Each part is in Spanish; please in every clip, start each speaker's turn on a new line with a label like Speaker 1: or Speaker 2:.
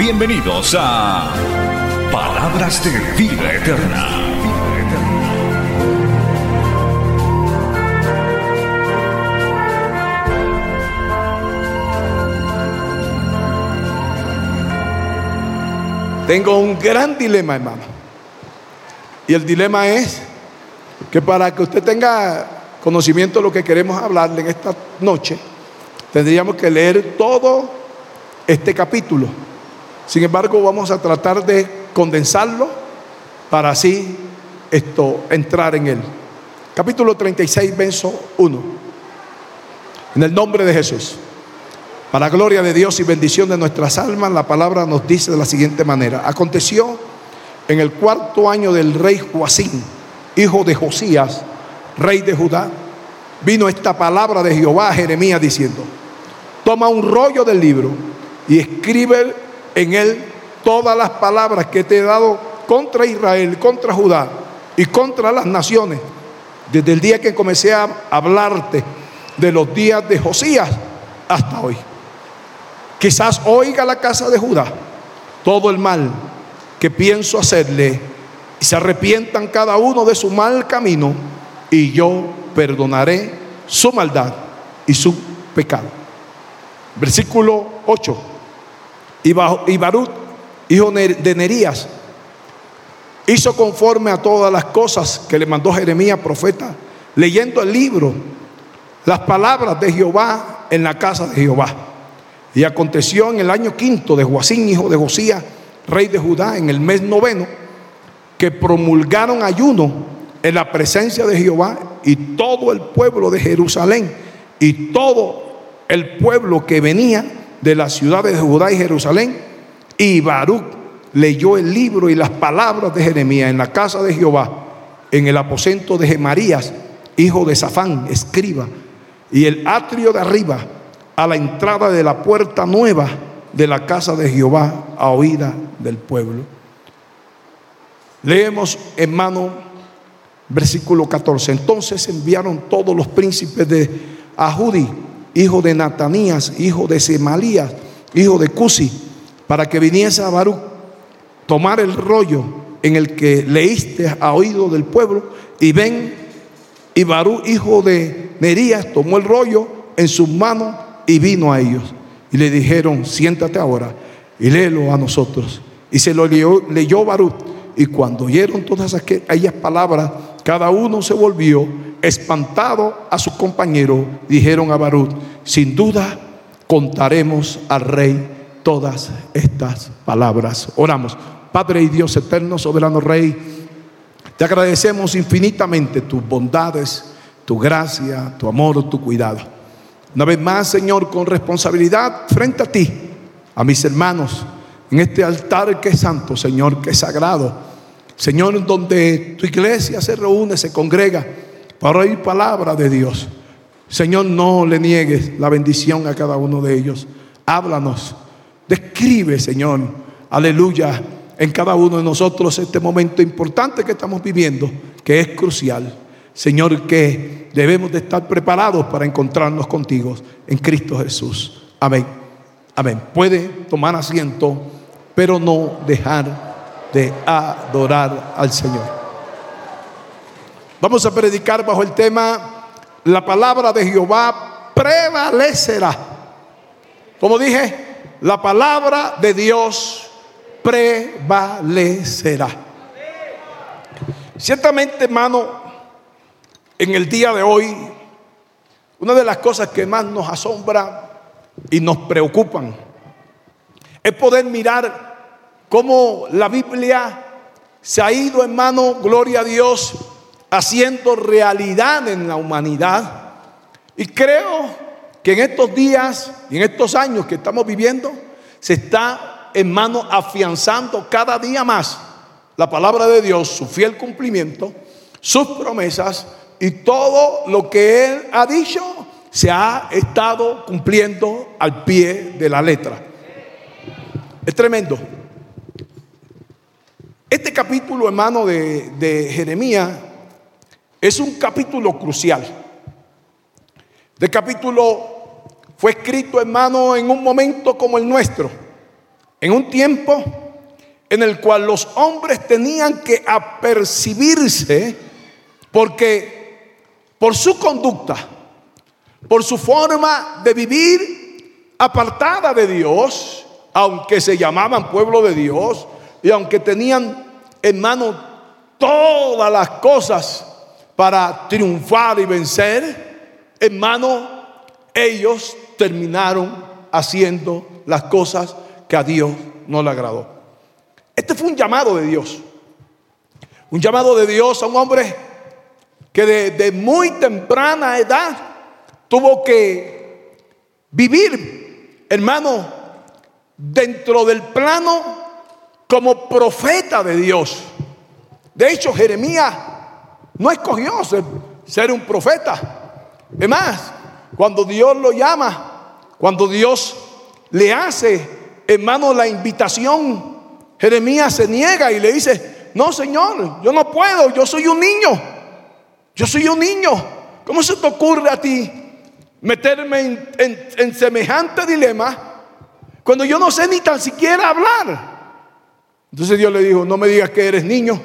Speaker 1: Bienvenidos a Palabras de Vida Eterna.
Speaker 2: Tengo un gran dilema, hermano. Y el dilema es que para que usted tenga conocimiento de lo que queremos hablarle en esta noche, tendríamos que leer todo este capítulo. Sin embargo, vamos a tratar de condensarlo para así esto entrar en él. Capítulo 36, verso 1. En el nombre de Jesús. Para gloria de Dios y bendición de nuestras almas, la palabra nos dice de la siguiente manera. Aconteció en el cuarto año del rey Joacín, hijo de Josías, rey de Judá, vino esta palabra de Jehová a Jeremías diciendo, toma un rollo del libro y escribe en él todas las palabras que te he dado contra Israel, contra Judá y contra las naciones, desde el día que comencé a hablarte de los días de Josías hasta hoy. Quizás oiga la casa de Judá todo el mal que pienso hacerle y se arrepientan cada uno de su mal camino y yo perdonaré su maldad y su pecado. Versículo 8. Y Barut, hijo de Nerías, hizo conforme a todas las cosas que le mandó Jeremías, profeta, leyendo el libro, las palabras de Jehová en la casa de Jehová. Y aconteció en el año quinto de Joacín, hijo de Josías, rey de Judá, en el mes noveno, que promulgaron ayuno en la presencia de Jehová y todo el pueblo de Jerusalén y todo el pueblo que venía de las ciudades de Judá y Jerusalén. Y Baruch leyó el libro y las palabras de Jeremías en la casa de Jehová, en el aposento de Gemarías, hijo de Safán, escriba, y el atrio de arriba a la entrada de la puerta nueva de la casa de Jehová a oída del pueblo. Leemos, hermano, versículo 14. Entonces enviaron todos los príncipes de Ahudi, hijo de Natanías, hijo de Semalías, hijo de Cusi, para que viniese a Baruch, tomar el rollo en el que leíste a oído del pueblo, y ven, y Baruch, hijo de Nerías, tomó el rollo en sus manos y vino a ellos. Y le dijeron, siéntate ahora y léelo a nosotros. Y se lo leyó, leyó Barut. Y cuando oyeron todas aquellas palabras, cada uno se volvió espantado a su compañero. Dijeron a Barut, sin duda contaremos al rey todas estas palabras. Oramos. Padre y Dios eterno, soberano Rey, te agradecemos infinitamente tus bondades, tu gracia, tu amor, tu cuidado. Una vez más, Señor, con responsabilidad frente a ti, a mis hermanos, en este altar que es santo, Señor, que es sagrado. Señor, donde tu iglesia se reúne, se congrega para oír palabra de Dios. Señor, no le niegues la bendición a cada uno de ellos. Háblanos, describe, Señor, aleluya, en cada uno de nosotros este momento importante que estamos viviendo, que es crucial. Señor, que debemos de estar preparados para encontrarnos contigo en Cristo Jesús. Amén. Amén. Puede tomar asiento, pero no dejar de adorar al Señor. Vamos a predicar bajo el tema, la palabra de Jehová prevalecerá. Como dije, la palabra de Dios prevalecerá. Ciertamente, hermano, en el día de hoy, una de las cosas que más nos asombra y nos preocupan es poder mirar cómo la Biblia se ha ido, hermano, gloria a Dios, haciendo realidad en la humanidad. Y creo que en estos días y en estos años que estamos viviendo, se está hermano, afianzando cada día más la palabra de Dios, su fiel cumplimiento, sus promesas y todo lo que Él ha dicho se ha estado cumpliendo al pie de la letra. Es tremendo. Este capítulo, hermano, de, de Jeremías es un capítulo crucial. Este capítulo fue escrito, hermano, en un momento como el nuestro, en un tiempo en el cual los hombres tenían que apercibirse porque por su conducta, por su forma de vivir apartada de Dios, aunque se llamaban pueblo de Dios y aunque tenían, hermano, todas las cosas para triunfar y vencer, hermano, ellos terminaron haciendo las cosas que a Dios no le agradó. Este fue un llamado de Dios. Un llamado de Dios a un hombre que de, muy temprana edad tuvo que vivir, hermano, dentro del plano como profeta de Dios. De hecho, Jeremías no escogió ser, ser un profeta. Además, cuando Dios lo llama, cuando Dios le hace, hermano, la invitación Jeremías se niega y le dice, no Señor, yo no puedo, yo soy un niño, yo soy un niño. ¿Cómo se te ocurre a ti meterme en, semejante dilema cuando yo no sé ni tan siquiera hablar? Entonces Dios le dijo, no me digas que eres niño,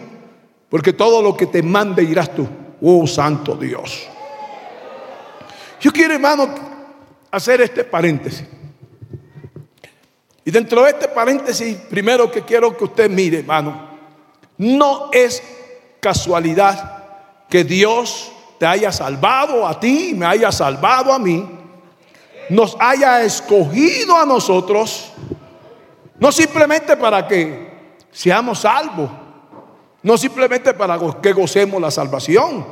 Speaker 2: porque todo lo que te mande irás tú. Oh, santo Dios. Yo quiero, hermano, hacer este paréntesis. Y dentro de este paréntesis, primero que quiero que usted mire, hermano, no es casualidad que Dios te haya salvado a ti, me haya salvado a mí, nos haya escogido a nosotros, no simplemente para que seamos salvos, no simplemente para que gocemos la salvación,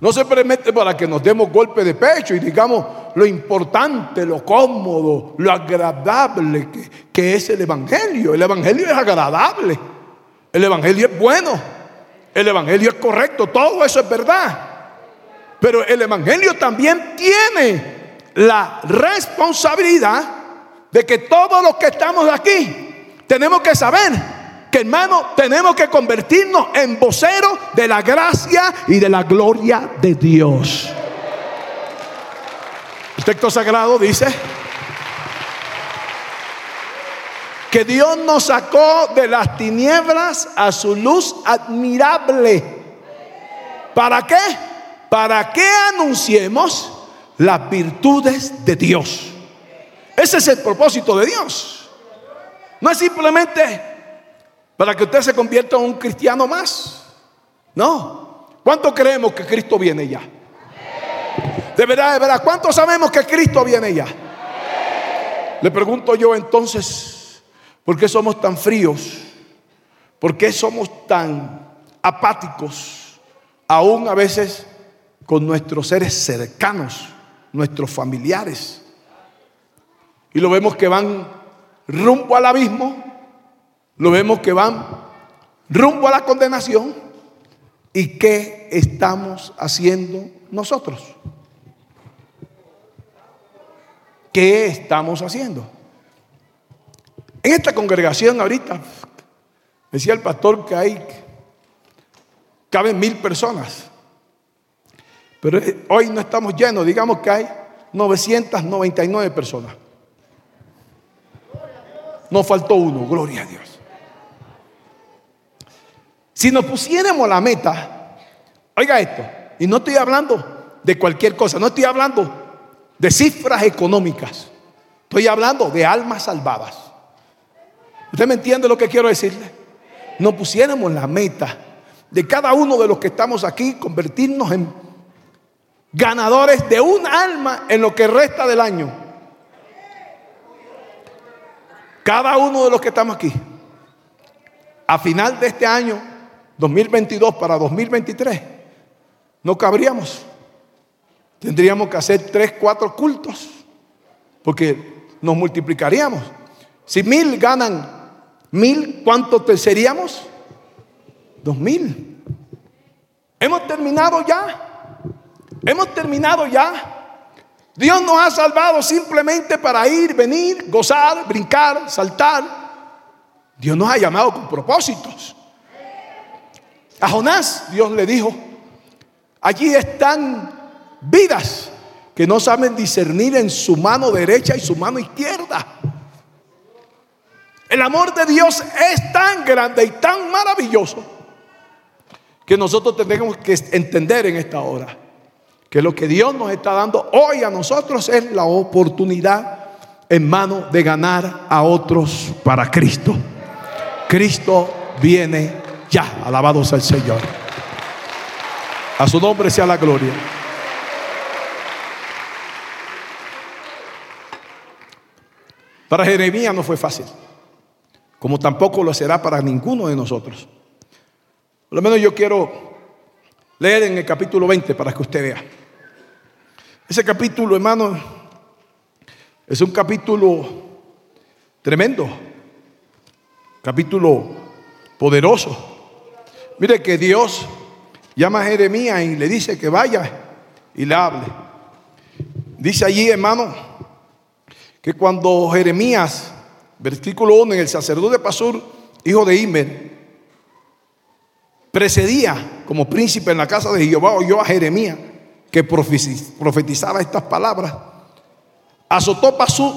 Speaker 2: no simplemente para que nos demos golpe de pecho y digamos lo importante, lo cómodo, lo agradable que, es el Evangelio. El Evangelio es agradable. El Evangelio es bueno. El Evangelio es correcto. Todo eso es verdad. Pero el Evangelio también tiene la responsabilidad de que todos los que estamos aquí tenemos que saber que hermano, tenemos que convertirnos en voceros de la gracia y de la gloria de Dios. El texto sagrado dice que Dios nos sacó de las tinieblas a su luz admirable. ¿Para qué? Para que anunciemos las virtudes de Dios. Ese es el propósito de Dios. No es simplemente para que usted se convierta en un cristiano más. No. ¿Cuánto creemos que Cristo viene ya? De verdad, de verdad, ¿cuánto sabemos que Cristo viene ya? Le pregunto yo entonces, ¿por qué somos tan fríos? ¿Por qué somos tan apáticos? Aún a veces con nuestros seres cercanos, nuestros familiares. Y lo vemos que van rumbo al abismo lo vemos que van rumbo a la condenación. ¿Y qué estamos haciendo nosotros? ¿Qué estamos haciendo? En esta congregación ahorita, decía el pastor que hay, caben mil personas. Pero hoy no estamos llenos, digamos que hay 999 personas. No faltó uno, gloria a Dios. Si nos pusiéramos la meta, oiga esto, y no estoy hablando de cualquier cosa, no estoy hablando de cifras económicas, estoy hablando de almas salvadas. ¿Usted me entiende lo que quiero decirle? Nos pusiéramos la meta de cada uno de los que estamos aquí convertirnos en ganadores de un alma en lo que resta del año. Cada uno de los que estamos aquí, a final de este año, 2022 para 2023, no cabríamos. Tendríamos que hacer tres, cuatro cultos, porque nos multiplicaríamos. Si mil ganan mil, ¿cuántos te seríamos? Dos mil. Hemos terminado ya. Hemos terminado ya. Dios nos ha salvado simplemente para ir, venir, gozar, brincar, saltar. Dios nos ha llamado con propósitos. A Jonás Dios le dijo, allí están vidas que no saben discernir en su mano derecha y su mano izquierda. El amor de Dios es tan grande y tan maravilloso que nosotros tenemos que entender en esta hora que lo que Dios nos está dando hoy a nosotros es la oportunidad en mano de ganar a otros para Cristo. Cristo viene ya, alabado sea el Señor. A su nombre sea la gloria. Para Jeremías no fue fácil, como tampoco lo será para ninguno de nosotros. Por lo menos yo quiero leer en el capítulo 20 para que usted vea. Ese capítulo, hermano, es un capítulo tremendo, capítulo poderoso. Mire que Dios llama a Jeremías y le dice que vaya y le hable. Dice allí, hermano, que cuando Jeremías, versículo 1, en el sacerdote Pasur, hijo de Imer, precedía como príncipe en la casa de Jehová, oyó a Jeremías que profetizaba estas palabras, azotó Pasur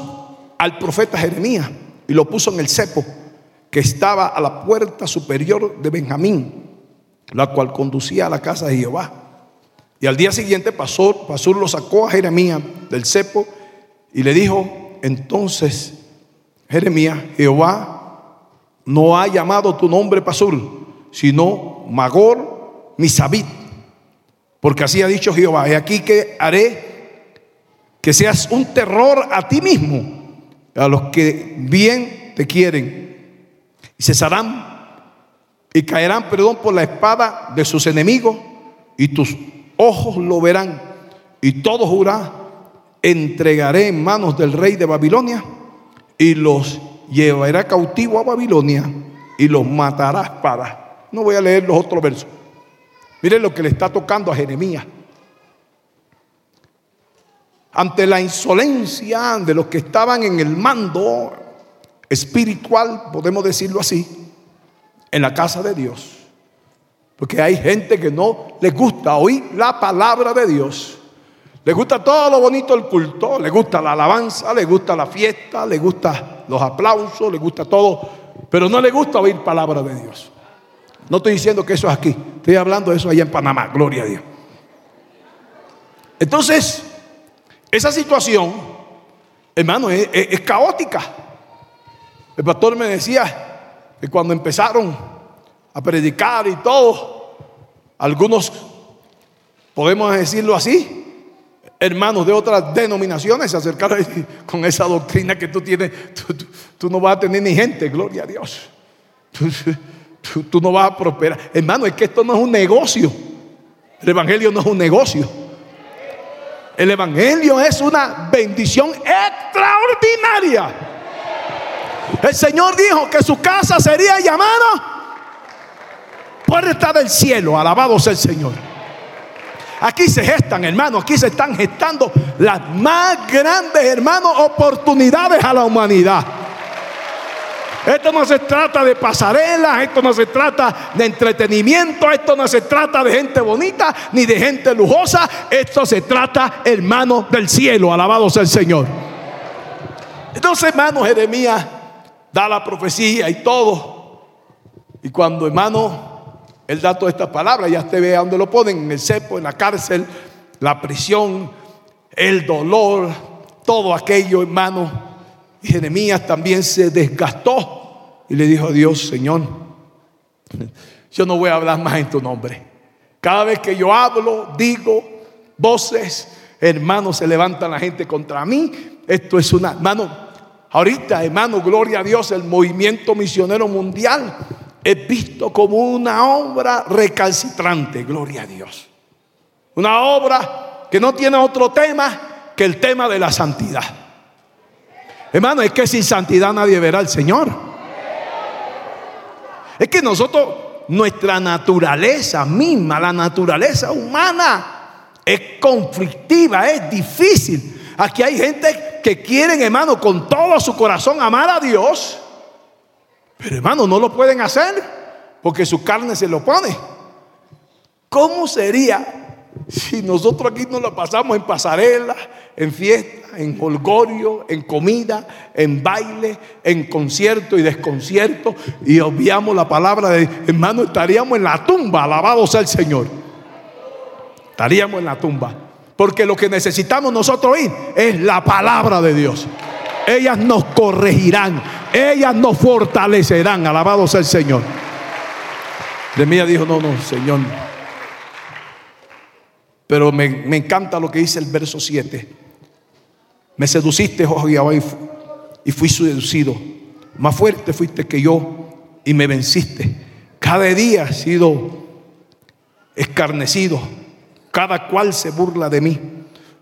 Speaker 2: al profeta Jeremías y lo puso en el cepo que estaba a la puerta superior de Benjamín, la cual conducía a la casa de Jehová. Y al día siguiente Pasur, Pasur lo sacó a Jeremías del cepo y le dijo, entonces, Jeremías, Jehová no ha llamado tu nombre Pasur, sino Magor Misabit. Porque así ha dicho Jehová, he aquí que haré que seas un terror a ti mismo, a los que bien te quieren. Y cesarán y caerán, perdón, por la espada de sus enemigos, y tus ojos lo verán, y todo jurará entregaré en manos del rey de Babilonia y los llevará cautivo a Babilonia y los matará espada. No voy a leer los otros versos. Miren lo que le está tocando a Jeremías. Ante la insolencia de los que estaban en el mando espiritual, podemos decirlo así, en la casa de Dios. Porque hay gente que no les gusta oír la palabra de Dios. Le gusta todo lo bonito del culto, le gusta la alabanza, le gusta la fiesta, le gusta los aplausos, le gusta todo, pero no le gusta oír palabra de Dios. No estoy diciendo que eso es aquí, estoy hablando de eso allá en Panamá, gloria a Dios. Entonces, esa situación, hermano, es caótica. El pastor me decía que cuando empezaron a predicar y todo, algunos, podemos decirlo así, hermanos de otras denominaciones se acercaron con esa doctrina que tú tienes. Tú, no vas a tener ni gente, gloria a Dios. Tú, no vas a prosperar. Hermano, es que esto no es un negocio. El Evangelio no es un negocio. El Evangelio es una bendición extraordinaria. El Señor dijo que su casa sería llamada puerta del cielo. Alabado sea el Señor. Aquí se gestan, hermanos, aquí se están gestando las más grandes, hermanos, oportunidades a la humanidad. Esto no se trata de pasarelas, esto no se trata de entretenimiento, esto no se trata de gente bonita ni de gente lujosa, esto se trata, hermano, del cielo, alabado sea el Señor. Entonces, hermano, Jeremías da la profecía y todo. Y cuando, hermano, él da todas estas palabras, ya usted ve a dónde lo ponen, en el cepo, en la cárcel, la prisión, el dolor, todo aquello, hermano. Y Jeremías también se desgastó y le dijo a Dios, Señor, yo no voy a hablar más en tu nombre. Cada vez que yo hablo, digo voces, hermano, se levanta la gente contra mí. Esto es una, hermano, ahorita, hermano, gloria a Dios, el movimiento misionero mundial es visto como una obra recalcitrante, gloria a Dios. Una obra que no tiene otro tema que el tema de la santidad. Hermano, es que sin santidad nadie verá al Señor. Es que nosotros, nuestra naturaleza misma, la naturaleza humana, es conflictiva, es difícil. Aquí hay gente que quieren, hermano, con todo su corazón amar a Dios, pero hermano, no lo pueden hacer porque su carne se lo pone. ¿Cómo sería si nosotros aquí nos lo pasamos en pasarela, en fiesta, en holgorio, en comida, en baile, en concierto y desconcierto y obviamos la palabra de hermano, estaríamos en la tumba, alabado sea el Señor. Estaríamos en la tumba. Porque lo que necesitamos nosotros oír es la palabra de Dios. Ellas nos corregirán, ellas nos fortalecerán, alabado sea el Señor. Mí dijo, no, no, Señor. Pero me, encanta lo que dice el verso 7. Me seduciste, oh Jehová, y fui seducido. Más fuerte fuiste que yo y me venciste. Cada día he sido escarnecido. Cada cual se burla de mí.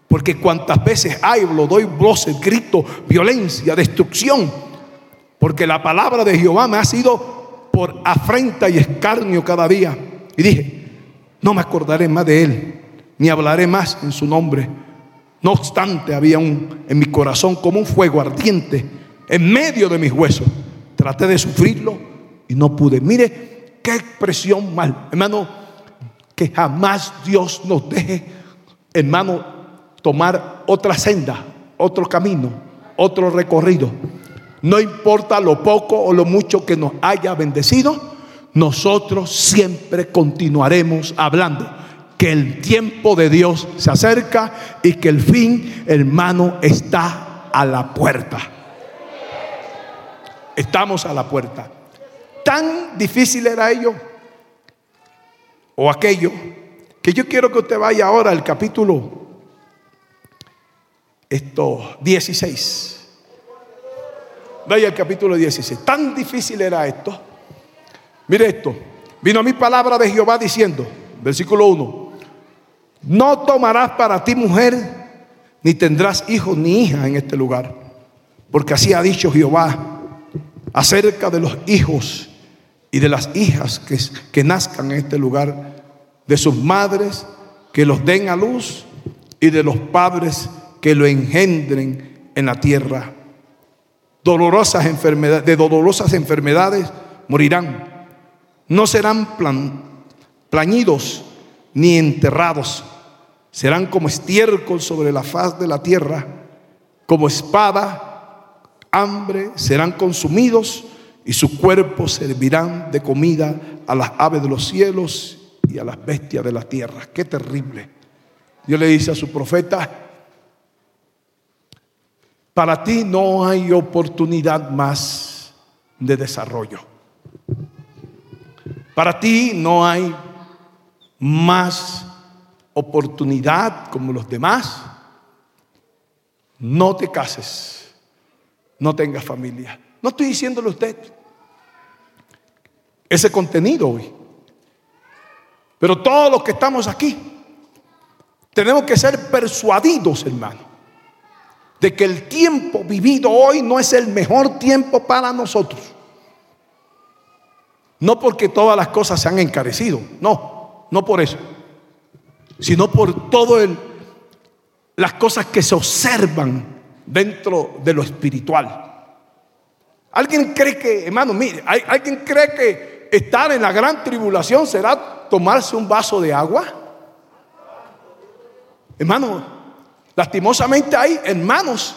Speaker 2: Porque cuantas veces hablo, doy voces, grito, violencia, destrucción. Porque la palabra de Jehová me ha sido por afrenta y escarnio cada día. Y dije, no me acordaré más de él, ni hablaré más en su nombre. No obstante, había un, en mi corazón como un fuego ardiente en medio de mis huesos. Traté de sufrirlo y no pude. Mire qué expresión mal, hermano, que jamás Dios nos deje, hermano, tomar otra senda, otro camino, otro recorrido. No importa lo poco o lo mucho que nos haya bendecido, nosotros siempre continuaremos hablando que el tiempo de Dios se acerca y que el fin, hermano, está a la puerta. Estamos a la puerta. Tan difícil era ello o aquello que yo quiero que usted vaya ahora al capítulo esto 16. Vaya al capítulo 16. Tan difícil era esto. Mire esto. Vino a mi palabra de Jehová diciendo, versículo 1, no tomarás para ti mujer, ni tendrás hijos ni hija en este lugar. Porque así ha dicho Jehová acerca de los hijos y de las hijas que, que nazcan en este lugar, de sus madres que los den a luz y de los padres que lo engendren en la tierra dolorosas enfermedades, de dolorosas enfermedades morirán. No serán plañidos ni enterrados. Serán como estiércol sobre la faz de la tierra, como espada, hambre, serán consumidos y su cuerpo servirán de comida a las aves de los cielos y a las bestias de la tierra. Qué terrible. Dios le dice a su profeta, para ti no hay oportunidad más de desarrollo. Para ti no hay más oportunidad como los demás. No te cases, no tengas familia. No estoy diciéndole a usted ese contenido hoy. Pero todos los que estamos aquí tenemos que ser persuadidos, hermano de que el tiempo vivido hoy no es el mejor tiempo para nosotros. No porque todas las cosas se han encarecido, no, no por eso, sino por todo el las cosas que se observan dentro de lo espiritual. ¿Alguien cree que, hermano, mire, alguien cree que estar en la gran tribulación será tomarse un vaso de agua? Hermano, Lastimosamente hay hermanos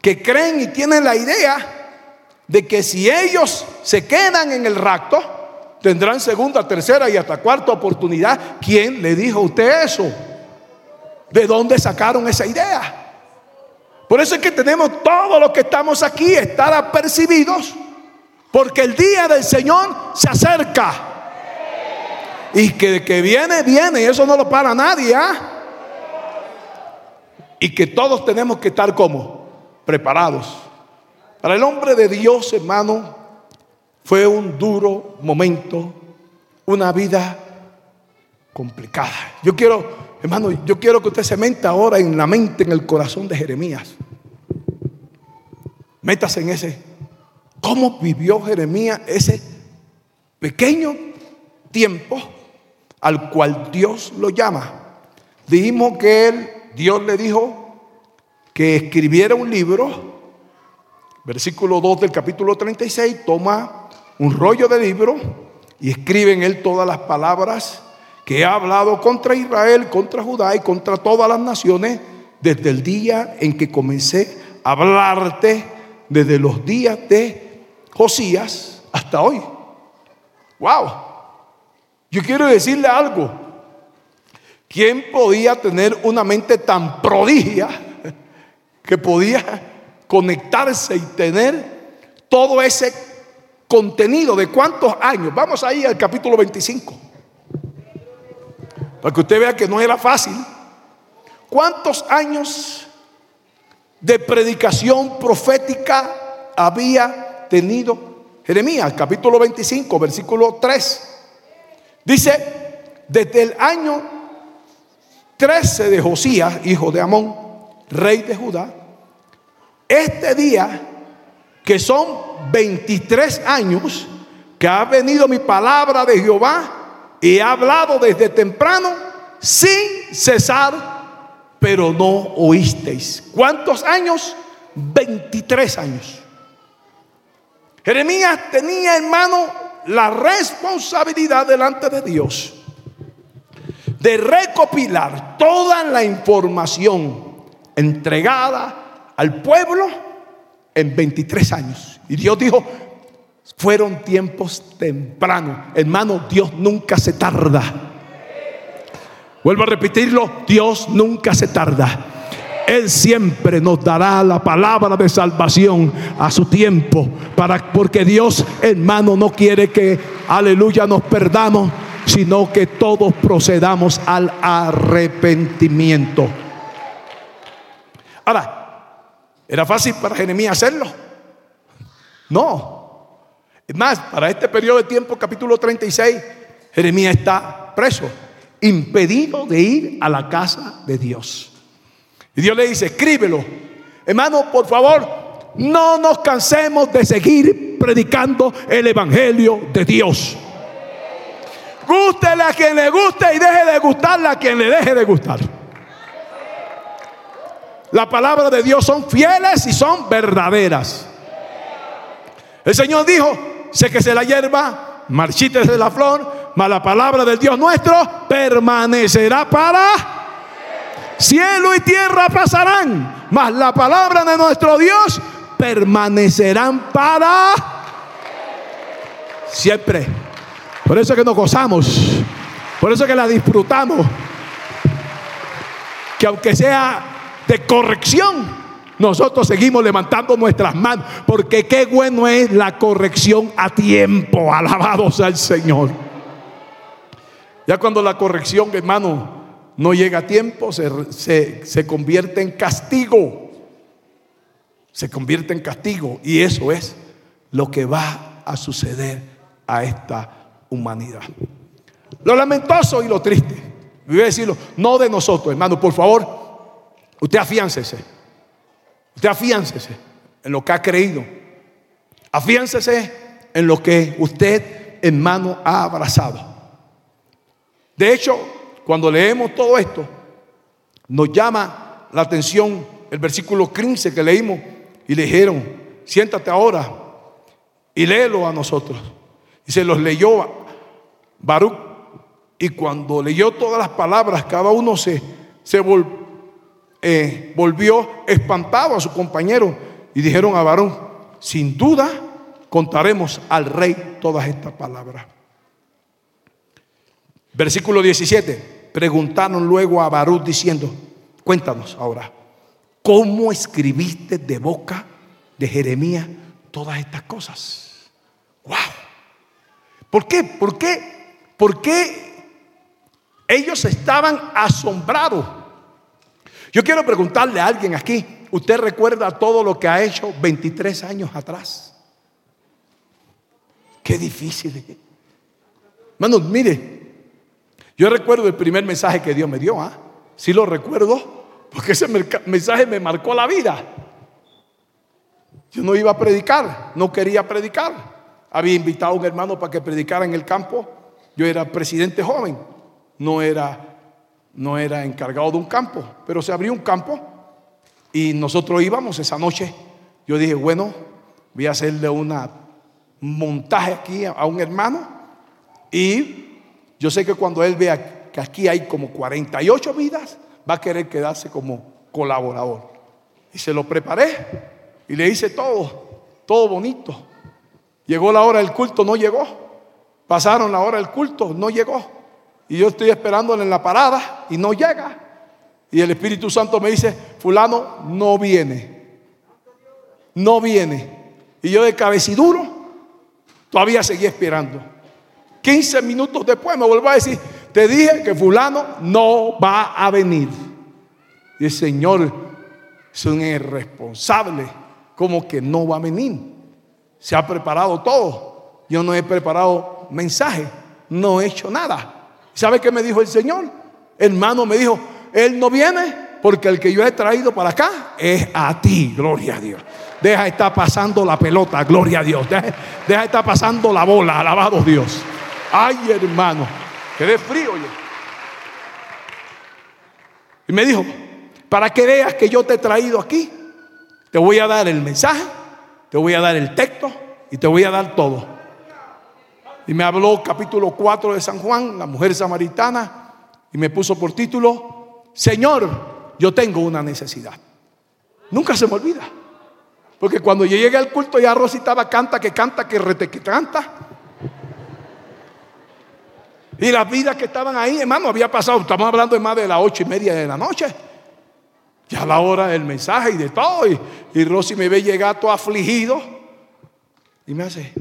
Speaker 2: que creen y tienen la idea de que si ellos se quedan en el rapto, tendrán segunda, tercera y hasta cuarta oportunidad. ¿Quién le dijo a usted eso? ¿De dónde sacaron esa idea? Por eso es que tenemos todos los que estamos aquí estar apercibidos, porque el día del Señor se acerca. Y que, que viene, viene, y eso no lo para nadie. ¿ah? y que todos tenemos que estar como preparados. Para el hombre de Dios, hermano, fue un duro momento, una vida complicada. Yo quiero, hermano, yo quiero que usted se mente ahora en la mente, en el corazón de Jeremías. Métase en ese. ¿Cómo vivió Jeremías ese pequeño tiempo al cual Dios lo llama? Dijimos que él, Dios le dijo que escribiera un libro, versículo 2 del capítulo 36, toma un rollo de libro y escribe en él todas las palabras que ha hablado contra Israel, contra Judá y contra todas las naciones desde el día en que comencé a hablarte, desde los días de Josías hasta hoy. ¡Wow! Yo quiero decirle algo. ¿Quién podía tener una mente tan prodigia que podía conectarse y tener todo ese contenido de cuántos años? Vamos ahí al capítulo 25. Para que usted vea que no era fácil. ¿Cuántos años de predicación profética había tenido Jeremías? Capítulo 25, versículo 3. Dice, desde el año 13 de Josías, hijo de Amón, rey de Judá, este día, que son 23 años, que ha venido mi palabra de Jehová y ha hablado desde temprano sin cesar pero no oísteis. ¿Cuántos años? 23 años. Jeremías tenía en mano la responsabilidad delante de Dios de recopilar toda la información entregada al pueblo en 23 años. Y Dios dijo, fueron tiempos tempranos. Hermano, Dios nunca se tarda. Vuelvo a repetirlo, Dios nunca se tarda. Él siempre nos dará la palabra de salvación a su tiempo, para, porque Dios, hermano, no quiere que, aleluya, nos perdamos, sino que todos procedamos al arrepentimiento. Ahora, ¿era fácil para Jeremías hacerlo? No. Es más, para este periodo de tiempo, capítulo 36, Jeremías está preso impedido de ir a la casa de Dios. Y Dios le dice, escríbelo. Hermano, por favor, no nos cansemos de seguir predicando el Evangelio de Dios. Gústele a quien le guste y deje de gustarle a quien le deje de gustar. La palabra de Dios son fieles y son verdaderas. El Señor dijo, sé que se la hierba, marchítese la flor, mas la palabra del Dios nuestro permanecerá para cielo y tierra pasarán, mas la palabra de nuestro Dios permanecerán para siempre. Por eso que nos gozamos, por eso que la disfrutamos. Que aunque sea de corrección, nosotros seguimos levantando nuestras manos, porque qué bueno es la corrección a tiempo. Alabados al Señor. Ya cuando la corrección, hermano, no llega a tiempo, se, se convierte en castigo. Se convierte en castigo. Y eso es lo que va a suceder a esta humanidad. Lo lamentoso y lo triste. Voy a decirlo, no de nosotros, hermano, por favor, usted afiáncese. Usted afiáncese en lo que ha creído. Afiáncese en lo que usted, hermano, ha abrazado. De hecho, cuando leemos todo esto, nos llama la atención el versículo 15 que leímos y le dijeron, siéntate ahora y léelo a nosotros. Y se los leyó Baruch. Y cuando leyó todas las palabras, cada uno se, se eh, volvió espantado a su compañero y dijeron a Baruch, sin duda contaremos al rey todas estas palabras. Versículo 17. Preguntaron luego a Barú diciendo, cuéntanos ahora, ¿cómo escribiste de boca de Jeremías todas estas cosas? ¡Wow! ¿Por qué? ¿Por qué? ¿Por qué ellos estaban asombrados? Yo quiero preguntarle a alguien aquí, ¿usted recuerda todo lo que ha hecho 23 años atrás? Qué difícil. Hermanos, mire, yo recuerdo el primer mensaje que Dios me dio, ¿ah? Sí lo recuerdo, porque ese mensaje me marcó la vida. Yo no iba a predicar, no quería predicar. Había invitado a un hermano para que predicara en el campo. Yo era presidente joven, no era, no era encargado de un campo, pero se abrió un campo y nosotros íbamos esa noche. Yo dije, bueno, voy a hacerle un montaje aquí a un hermano y yo sé que cuando él vea que aquí hay como 48 vidas, va a querer quedarse como colaborador. Y se lo preparé y le hice todo, todo bonito. Llegó la hora del culto, no llegó. Pasaron la hora del culto, no llegó. Y yo estoy esperándole en la parada y no llega. Y el Espíritu Santo me dice, fulano, no viene. No viene. Y yo de cabeciduro, todavía seguí esperando. 15 minutos después me vuelvo a decir, te dije que fulano no va a venir. Y el Señor es un irresponsable como que no va a venir. Se ha preparado todo. Yo no he preparado mensaje, no he hecho nada. ¿Sabe qué me dijo el Señor? Hermano me dijo, Él no viene porque el que yo he traído para acá es a ti, gloria a Dios. Deja de estar pasando la pelota, gloria a Dios. Deja, deja de estar pasando la bola, alabado Dios. Ay, hermano, quedé frío yo. Y me dijo, para que veas que yo te he traído aquí, te voy a dar el mensaje, te voy a dar el texto y te voy a dar todo. Y me habló capítulo 4 de San Juan, la mujer samaritana, y me puso por título, Señor, yo tengo una necesidad. Nunca se me olvida. Porque cuando yo llegué al culto ya Rosita canta, que canta, que rete, que canta. Y las vidas que estaban ahí, hermano, había pasado, estamos hablando de más de las ocho y media de la noche. Ya la hora del mensaje y de todo. Y, y Rosy me ve llegar todo afligido. Y me hace,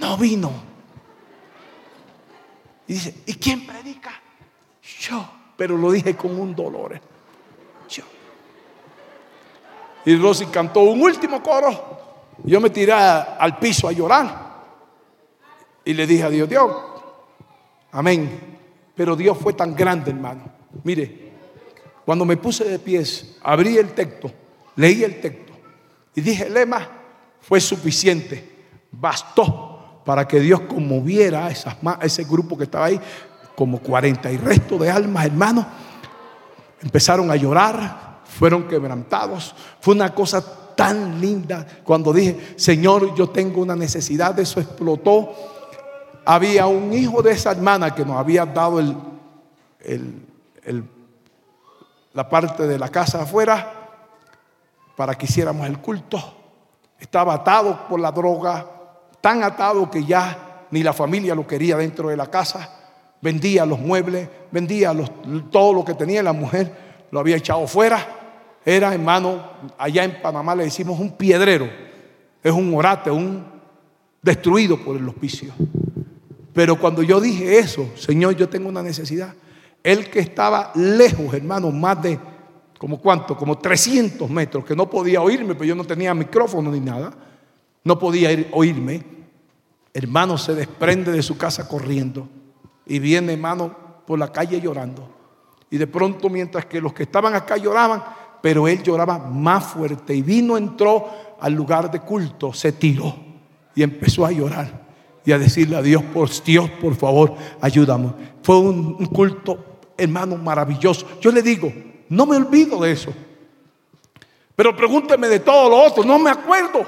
Speaker 2: No vino. Y dice, ¿y quién predica? Yo. Pero lo dije con un dolor. Yo. Y Rosy cantó un último coro. Yo me tiré al piso a llorar. Y le dije a Dios, Dios, amén. Pero Dios fue tan grande, hermano Mire, cuando me puse de pies, abrí el texto, leí el texto y dije, lema, fue suficiente, bastó para que Dios conmoviera a, esas, ese grupo que estaba ahí, como 40 y resto de almas, hermanos. Empezaron a llorar, fueron quebrantados. Fue una cosa tan linda cuando dije, Señor, yo tengo una necesidad, eso explotó. Había un hijo de esa hermana que nos había dado la parte de la casa afuera para que hiciéramos el culto. Estaba atado por la droga, tan atado que ya ni la familia lo quería dentro de la casa. Vendía los muebles, vendía todo lo que tenía la mujer, lo había echado fuera. Era, hermano, allá en Panamá le decimos un piedrero, es un orate, un destruido por el hospicio. Pero cuando yo dije eso, Señor, yo tengo una necesidad, él que estaba lejos, hermano, más de, como cuánto, como 300 metros, que no podía oírme, pero yo no tenía micrófono ni nada, no podía oírme. Hermano se desprende de su casa corriendo y viene, hermano, por la calle llorando. Y de pronto, mientras que los que estaban acá lloraban, pero él lloraba más fuerte y vino, entró al lugar de culto, se tiró y empezó a llorar y a decirle a Dios, por Dios, por favor, ayúdame. Fue un, culto hermano, maravilloso. Yo le digo, no me olvido de eso. Pero pregúnteme de todo lo otro, no me acuerdo.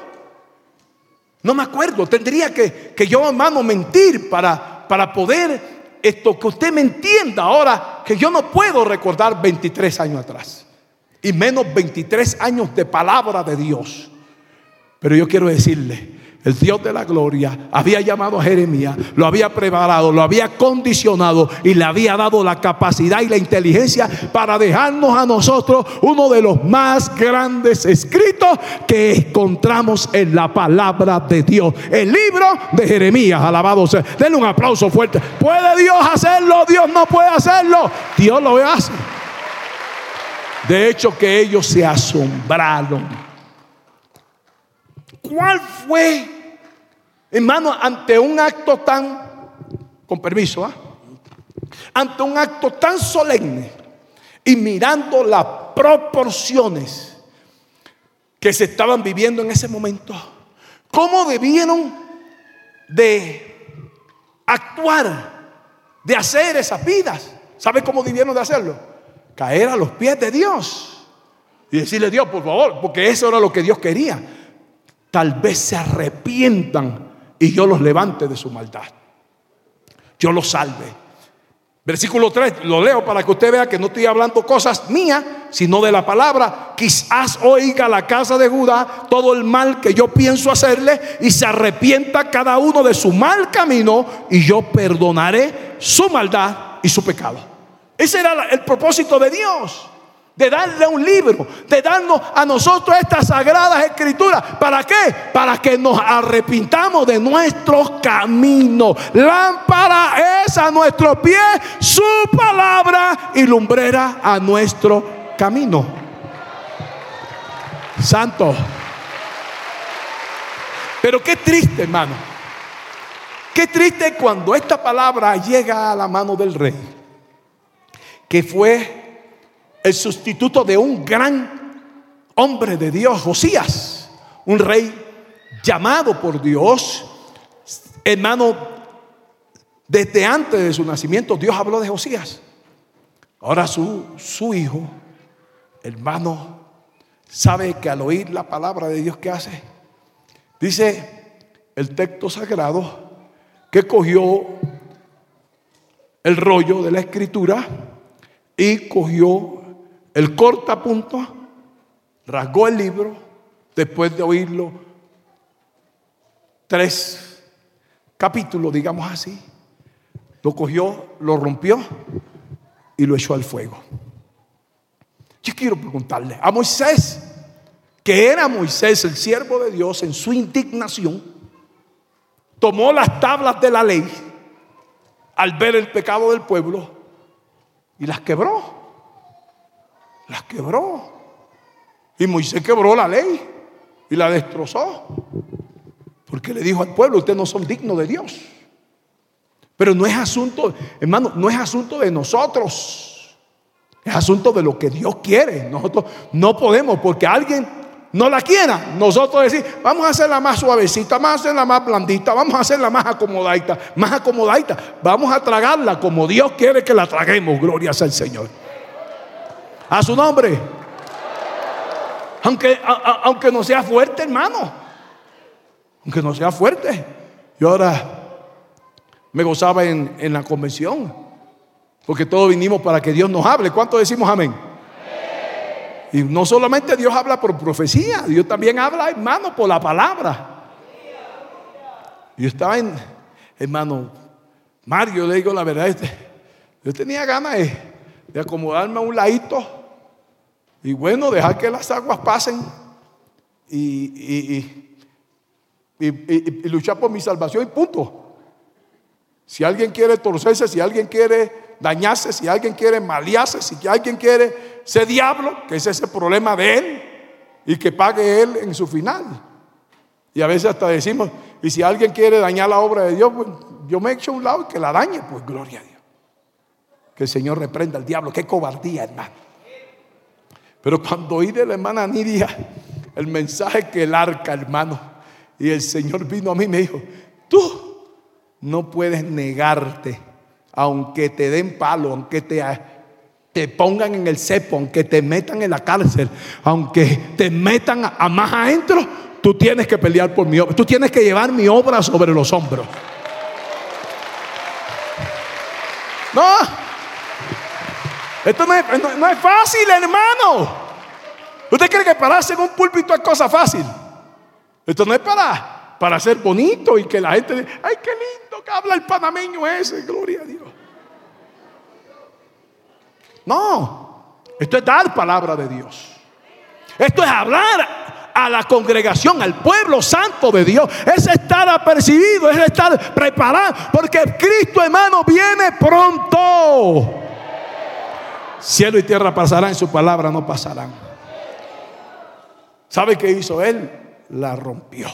Speaker 2: No me acuerdo. Tendría que, que yo, hermano, mentir para, para poder esto, que usted me entienda ahora, que yo no puedo recordar 23 años atrás. Y menos 23 años de palabra de Dios. Pero yo quiero decirle, el Dios de la gloria, había llamado a Jeremías, lo había preparado, lo había condicionado y le había dado la capacidad y la inteligencia para dejarnos a nosotros uno de los más grandes escritos que encontramos en la palabra de Dios. El libro de Jeremías, alabado sea. Denle un aplauso fuerte. ¿Puede Dios hacerlo? Dios no puede hacerlo. Dios lo hace. De hecho que ellos se asombraron. ¿Cuál fue Hermano, ante un acto tan, con permiso, ¿ah? ante un acto tan solemne y mirando las proporciones que se estaban viviendo en ese momento, cómo debieron de actuar, de hacer esas vidas. ¿Sabe cómo debieron de hacerlo? Caer a los pies de Dios y decirle, Dios, por favor, porque eso era lo que Dios quería. Tal vez se arrepientan y yo los levante de su maldad. Yo los salve. Versículo 3, lo leo para que usted vea que no estoy hablando cosas mías, sino de la palabra. Quizás oiga la casa de Judá todo el mal que yo pienso hacerle y se arrepienta cada uno de su mal camino y yo perdonaré su maldad y su pecado. Ese era el propósito de Dios de darle un libro, de darnos a nosotros estas sagradas escrituras. ¿Para qué? Para que nos arrepintamos de nuestros caminos. Lámpara es a nuestros pies su palabra y lumbrera a nuestro camino. Santo. Pero qué triste, hermano. Qué triste cuando esta palabra llega a la mano del rey, que fue el sustituto de un gran hombre de Dios, Josías, un rey llamado por Dios, hermano, desde antes de su nacimiento Dios habló de Josías. Ahora su, su hijo, hermano, sabe que al oír la palabra de Dios, ¿qué hace? Dice el texto sagrado que cogió el rollo de la escritura y cogió el cortapunto rasgó el libro después de oírlo tres capítulos, digamos así. Lo cogió, lo rompió y lo echó al fuego. Yo quiero preguntarle a Moisés, que era Moisés el siervo de Dios en su indignación, tomó las tablas de la ley al ver el pecado del pueblo y las quebró las quebró. Y Moisés quebró la ley y la destrozó. Porque le dijo al pueblo, ustedes no son dignos de Dios. Pero no es asunto, hermano, no es asunto de nosotros. Es asunto de lo que Dios quiere. Nosotros no podemos, porque alguien no la quiera. Nosotros decir, vamos a hacerla más suavecita, vamos a hacerla más blandita, vamos a hacerla más acomodadita, más acomodadita. Vamos a tragarla como Dios quiere que la traguemos. Gloria al Señor. A su nombre. Aunque, aunque no sea fuerte, hermano. Aunque no sea fuerte. Yo ahora me gozaba en, en la convención. Porque todos vinimos para que Dios nos hable. ¿Cuánto decimos amén? Y no solamente Dios habla por profecía, Dios también habla, hermano, por la palabra. Yo estaba en, hermano, Mario, le digo la verdad, yo tenía ganas de, de acomodarme a un ladito y bueno, dejar que las aguas pasen y, y, luchar por mi salvación y punto. Si alguien quiere torcerse, si alguien quiere dañarse, si alguien quiere malearse, si alguien quiere ser diablo, que ese es el problema de él y que pague él en su final. Y a veces hasta decimos, y si alguien quiere dañar la obra de Dios, pues yo me echo a un lado y que la dañe, pues gloria a Dios. Que el Señor reprenda al diablo, qué cobardía, hermano. Pero cuando oí de la hermana Nidia el mensaje que el arca, hermano, y el Señor vino a mí y me dijo, tú no puedes negarte, aunque te den palo, aunque te, te pongan en el cepo, aunque te metan en la cárcel, aunque te metan a, más adentro, tú tienes que pelear por mi obra, tú tienes que llevar mi obra sobre los hombros. No, esto no es, fácil, hermano. ¿Usted cree que pararse en un púlpito es cosa fácil? Esto no es para, para ser bonito y que la gente diga, ay, qué lindo que habla el panameño ese, gloria a Dios. No, esto es dar palabra de Dios. Esto es hablar a la congregación, al pueblo santo de Dios. Es estar apercibido, es estar preparado, porque Cristo hermano viene pronto. Cielo y tierra pasarán, su palabra no pasarán. ¿Sabe qué hizo él? La rompió,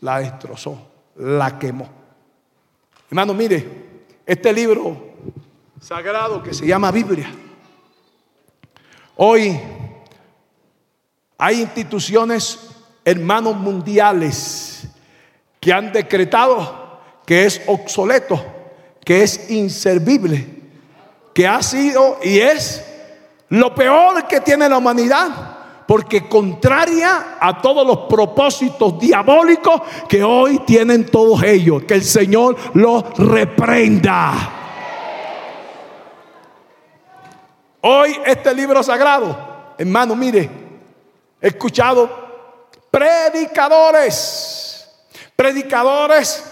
Speaker 2: la destrozó, la quemó. Hermano, mire, este libro sagrado que se llama Biblia, hoy Hay instituciones, hermanos mundiales, que han decretado que es obsoleto, que es inservible, ha sido y es lo peor que tiene la humanidad porque contraria a todos los propósitos diabólicos que hoy tienen todos ellos. Que el Señor los reprenda. Hoy este libro sagrado, hermano, mire, he escuchado predicadores, predicadores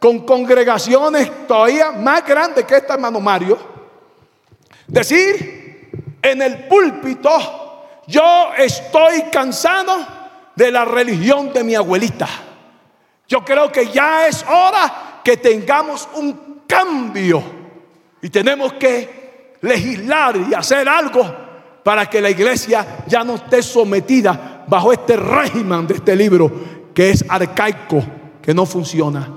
Speaker 2: con congregaciones todavía más grandes que esta, hermano Mario, decir en el púlpito, yo estoy cansado de la religión de mi abuelita. Yo creo que ya es hora que tengamos un cambio y tenemos que legislar y hacer algo para que la iglesia ya no esté sometida bajo este régimen de este libro que es arcaico, que no funciona.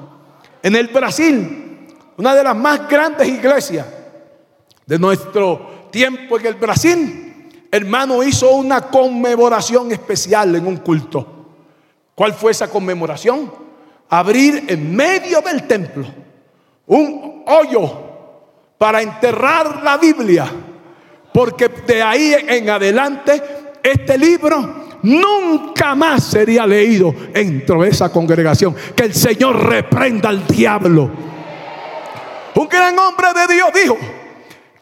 Speaker 2: En el Brasil, una de las más grandes iglesias de nuestro tiempo en el Brasil, hermano, hizo una conmemoración especial en un culto. ¿Cuál fue esa conmemoración? Abrir en medio del templo un hoyo para enterrar la Biblia. Porque de ahí en adelante este libro nunca más sería leído dentro de esa congregación. Que el Señor reprenda al diablo. Un gran hombre de Dios dijo,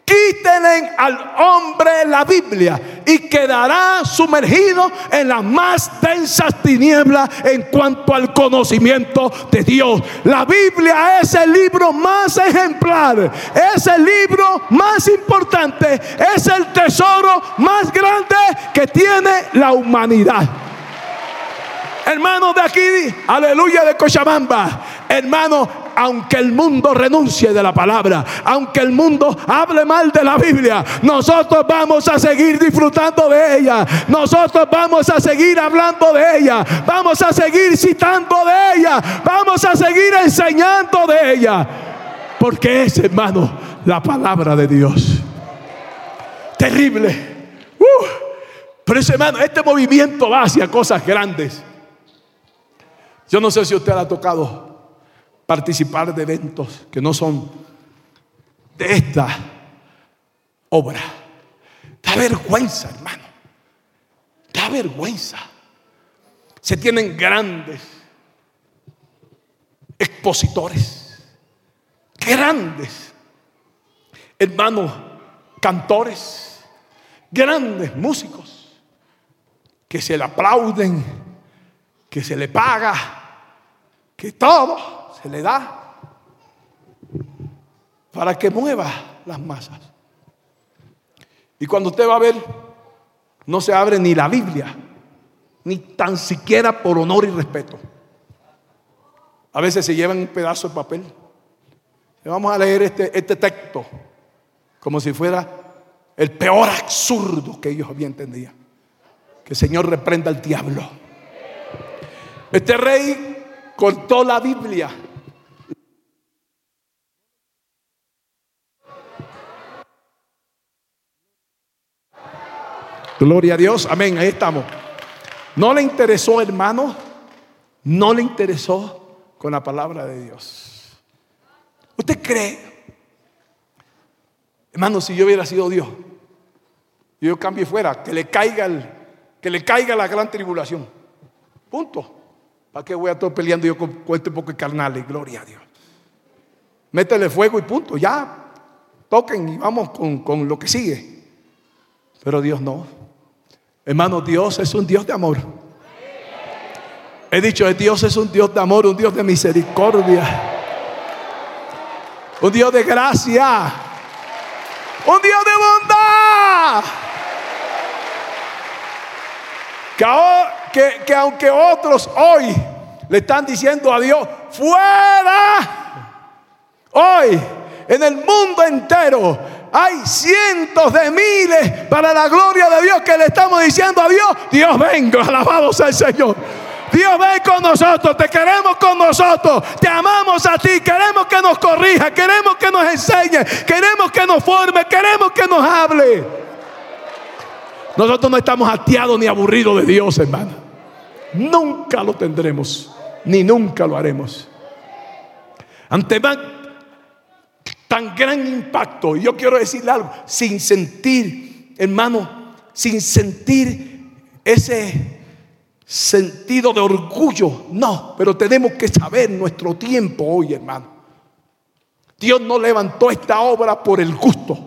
Speaker 2: Quítenle al hombre la Biblia y quedará sumergido en las más densas tinieblas en cuanto al conocimiento de Dios. La Biblia es el libro más ejemplar, es el libro más importante, es el tesoro más grande que tiene la humanidad. Hermano de aquí, aleluya de Cochabamba, hermano, aunque el mundo renuncie de la palabra, aunque el mundo hable mal de la Biblia, nosotros vamos a seguir disfrutando de ella. Nosotros vamos a seguir hablando de ella. Vamos a seguir citando de ella. Vamos a seguir enseñando de ella. Porque es, hermano, la palabra de Dios. Terrible. Uh, pero ese hermano, este movimiento va hacia cosas grandes. Yo no sé si usted ha tocado participar de eventos que no son de esta obra. Da vergüenza, hermano. Da vergüenza. Se tienen grandes expositores, grandes hermanos cantores, grandes músicos que se le aplauden, que se le paga, que todo se le da para que mueva las masas. Y cuando usted va a ver, no se abre ni la Biblia, ni tan siquiera por honor y respeto. A veces se llevan un pedazo de papel. Vamos a leer este, este texto como si fuera el peor absurdo que ellos habían entendido. Que el Señor reprenda al diablo. Este rey cortó la Biblia Gloria a Dios. Amén. Ahí estamos. No le interesó, hermano. No le interesó con la palabra de Dios. ¿Usted cree? Hermano, si yo hubiera sido Dios, yo cambie fuera, que le caiga el, que le caiga la gran tribulación. Punto. ¿Para qué voy a estar peleando yo con, este poco carnal? Gloria a Dios. Métele fuego y punto. Ya. Toquen y vamos con, con lo que sigue. Pero Dios no. Hermano, Dios es un Dios de amor. He dicho, Dios es un Dios de amor, un Dios de misericordia, un Dios de gracia, un Dios de bondad. Que, que, aunque otros hoy le están diciendo a Dios, fuera, hoy en el mundo entero hay cientos de miles para la gloria de Dios que le estamos diciendo a Dios, Dios venga, alabado sea el Señor. Dios ven con nosotros, te queremos con nosotros, te amamos a ti, queremos que nos corrija, queremos que nos enseñe, queremos que nos forme, queremos que nos hable. Nosotros no estamos hastiados ni aburridos de Dios, hermano. Nunca lo tendremos, ni nunca lo haremos. Ante tan gran impacto, yo quiero decirle algo, sin sentir, hermano, sin sentir ese sentido de orgullo, no, pero tenemos que saber nuestro tiempo hoy, hermano. Dios no levantó esta obra por el gusto.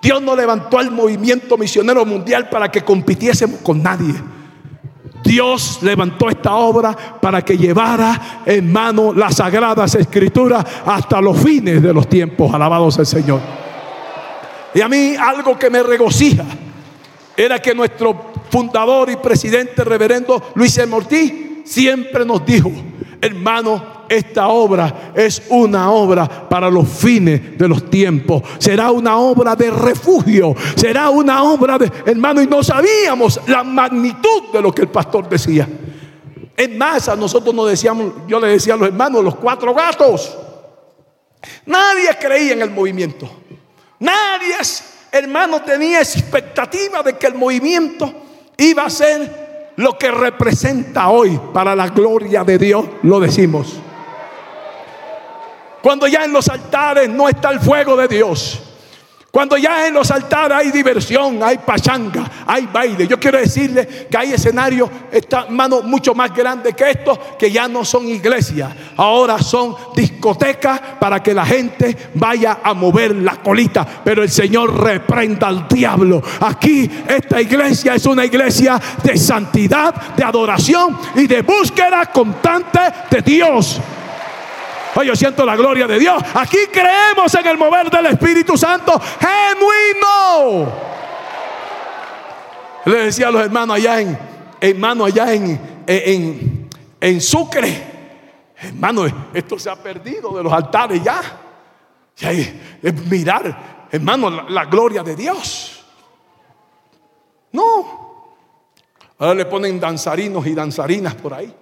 Speaker 2: Dios no levantó al movimiento misionero mundial para que compitiésemos con nadie. Dios levantó esta obra para que llevara en mano las sagradas escrituras hasta los fines de los tiempos. Alabados al Señor. Y a mí algo que me regocija era que nuestro fundador y presidente reverendo Luis Mortí siempre nos dijo, hermano, esta obra es una obra para los fines de los tiempos. Será una obra de refugio. Será una obra de, hermano, y no sabíamos la magnitud de lo que el pastor decía. En masa nosotros nos decíamos, yo le decía a los hermanos, los cuatro gatos. Nadie creía en el movimiento. Nadie, hermano, tenía expectativa de que el movimiento iba a ser lo que representa hoy para la gloria de Dios, lo decimos. Cuando ya en los altares no está el fuego de Dios. Cuando ya en los altares hay diversión, hay pachanga, hay baile. Yo quiero decirle que hay escenarios, hermano, mucho más grandes que estos, que ya no son iglesias. Ahora son discotecas para que la gente vaya a mover la colita. Pero el Señor reprenda al diablo. Aquí esta iglesia es una iglesia de santidad, de adoración y de búsqueda constante de Dios. Hoy yo siento la gloria de Dios. Aquí creemos en el mover del Espíritu Santo genuino. Le decía a los hermanos allá en, hermano allá en, en, en Sucre. Hermano, esto se ha perdido de los altares ya. Es mirar, hermano, la gloria de Dios. No. Ahora le ponen danzarinos y danzarinas por ahí.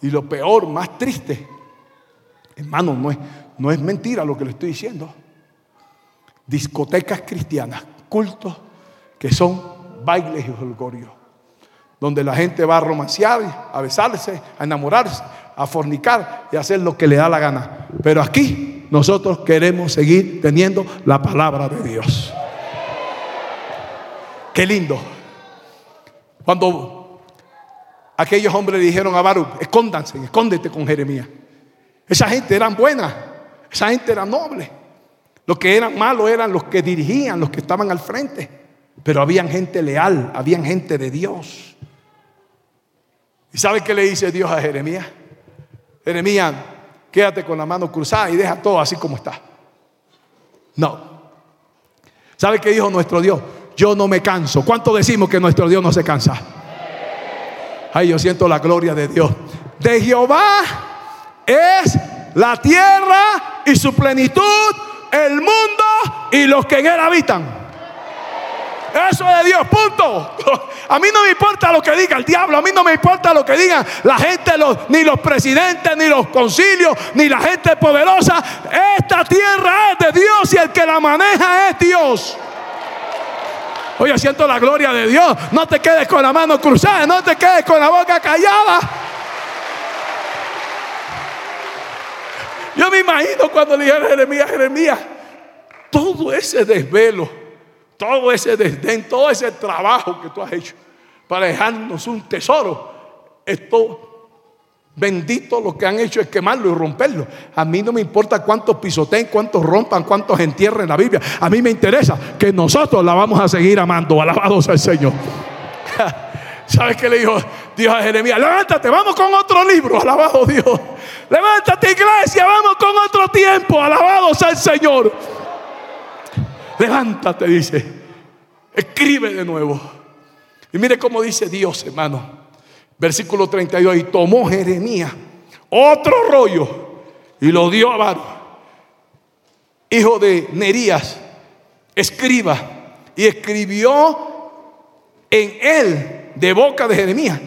Speaker 2: Y lo peor, más triste, hermano, no es, no es mentira lo que le estoy diciendo. Discotecas cristianas, cultos que son bailes y holgorios, donde la gente va a romancear, a besarse, a enamorarse, a fornicar y a hacer lo que le da la gana. Pero aquí nosotros queremos seguir teniendo la palabra de Dios. Qué lindo. Cuando aquellos hombres le dijeron a Baruch, escóndanse, escóndete con Jeremías. Esa gente eran buena, esa gente era noble. Los que eran malos eran los que dirigían, los que estaban al frente. Pero habían gente leal, habían gente de Dios. ¿Y sabe qué le dice Dios a Jeremías? Jeremías, quédate con la mano cruzada y deja todo así como está. No. ¿Sabe qué dijo nuestro Dios? Yo no me canso. ¿Cuánto decimos que nuestro Dios no se cansa? Ay, yo siento la gloria de Dios. De Jehová es la tierra y su plenitud, el mundo y los que en él habitan. Eso es de Dios, punto. A mí no me importa lo que diga el diablo, a mí no me importa lo que digan la gente, ni los presidentes, ni los concilios, ni la gente poderosa. Esta tierra es de Dios y el que la maneja es Dios. Oye, siento la gloria de Dios. No te quedes con la mano cruzada, no te quedes con la boca callada. Yo me imagino cuando le dijeron a Jeremías, Jeremías, todo ese desvelo, todo ese desdén, todo ese trabajo que tú has hecho para dejarnos un tesoro, esto Bendito lo que han hecho es quemarlo y romperlo. A mí no me importa cuántos pisoteen, cuántos rompan, cuántos entierren la Biblia. A mí me interesa que nosotros la vamos a seguir amando. Alabados al Señor. ¿Sabes qué le dijo Dios a Jeremías? Levántate, vamos con otro libro. Alabado Dios. Levántate, iglesia, vamos con otro tiempo. Alabados al Señor. Levántate, dice. Escribe de nuevo. Y mire cómo dice Dios, hermano. Versículo 32. Y tomó Jeremías otro rollo y lo dio a Baruch, hijo de Nerías, escriba, y escribió en él, de boca de Jeremías,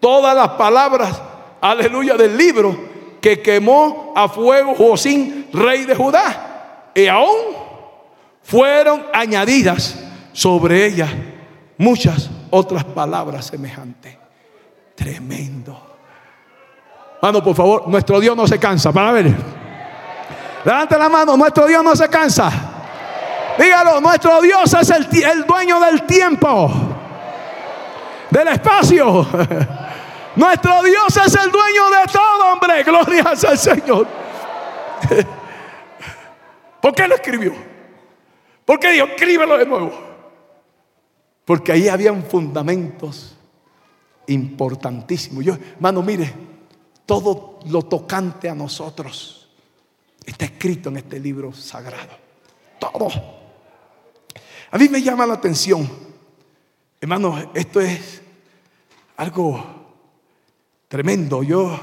Speaker 2: todas las palabras, aleluya, del libro que quemó a fuego Josín, rey de Judá. Y aún fueron añadidas sobre ella muchas otras palabras semejantes. Tremendo. Mano, por favor, nuestro Dios no se cansa. Para ver. La mano, nuestro Dios no se cansa. Dígalo, nuestro Dios es el, el dueño del tiempo, del espacio. Nuestro Dios es el dueño de todo, hombre. Gloria al Señor. ¿Por qué lo escribió? ¿Por qué dijo, escríbelo de nuevo? Porque ahí habían fundamentos importantísimos. Yo, hermano, mire, todo lo tocante a nosotros está escrito en este libro sagrado. Todo. A mí me llama la atención, hermano, esto es algo tremendo. Yo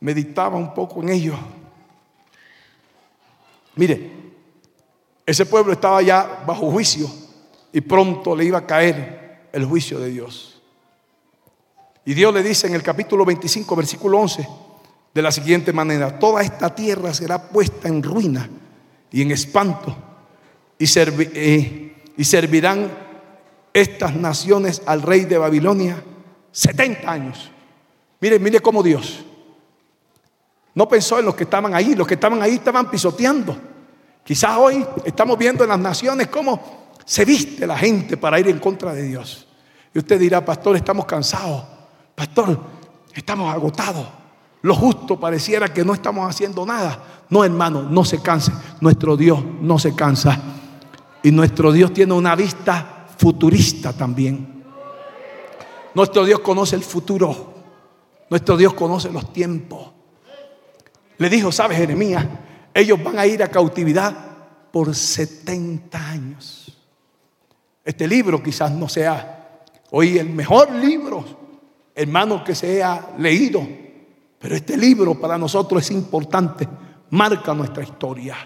Speaker 2: meditaba un poco en ello. Mire, ese pueblo estaba ya bajo juicio y pronto le iba a caer el juicio de Dios. Y Dios le dice en el capítulo 25, versículo 11, de la siguiente manera, toda esta tierra será puesta en ruina y en espanto y, eh, y servirán estas naciones al rey de Babilonia 70 años. Mire, mire cómo Dios no pensó en los que estaban ahí, los que estaban ahí estaban pisoteando. Quizás hoy estamos viendo en las naciones cómo se viste la gente para ir en contra de Dios. Y usted dirá, pastor, estamos cansados. Pastor, estamos agotados. Lo justo pareciera que no estamos haciendo nada. No, hermano, no se canse. Nuestro Dios no se cansa. Y nuestro Dios tiene una vista futurista también. Nuestro Dios conoce el futuro. Nuestro Dios conoce los tiempos. Le dijo, ¿sabes, Jeremías? Ellos van a ir a cautividad por 70 años. Este libro quizás no sea hoy el mejor libro, hermano, que se haya leído, pero este libro para nosotros es importante, marca nuestra historia.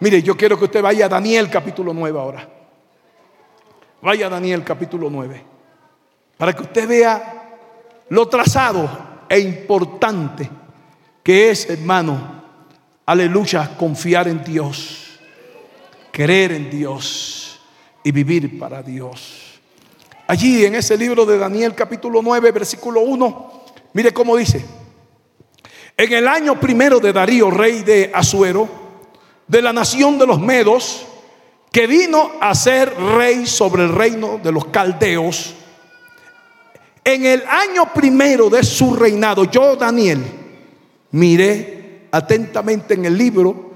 Speaker 2: Mire, yo quiero que usted vaya a Daniel capítulo 9 ahora. Vaya a Daniel capítulo 9. Para que usted vea lo trazado e importante que es, hermano, aleluya, confiar en Dios, creer en Dios y vivir para Dios. Allí en ese libro de Daniel capítulo 9, versículo 1, mire cómo dice, en el año primero de Darío, rey de Asuero, de la nación de los Medos, que vino a ser rey sobre el reino de los caldeos, en el año primero de su reinado, yo, Daniel, miré atentamente en el libro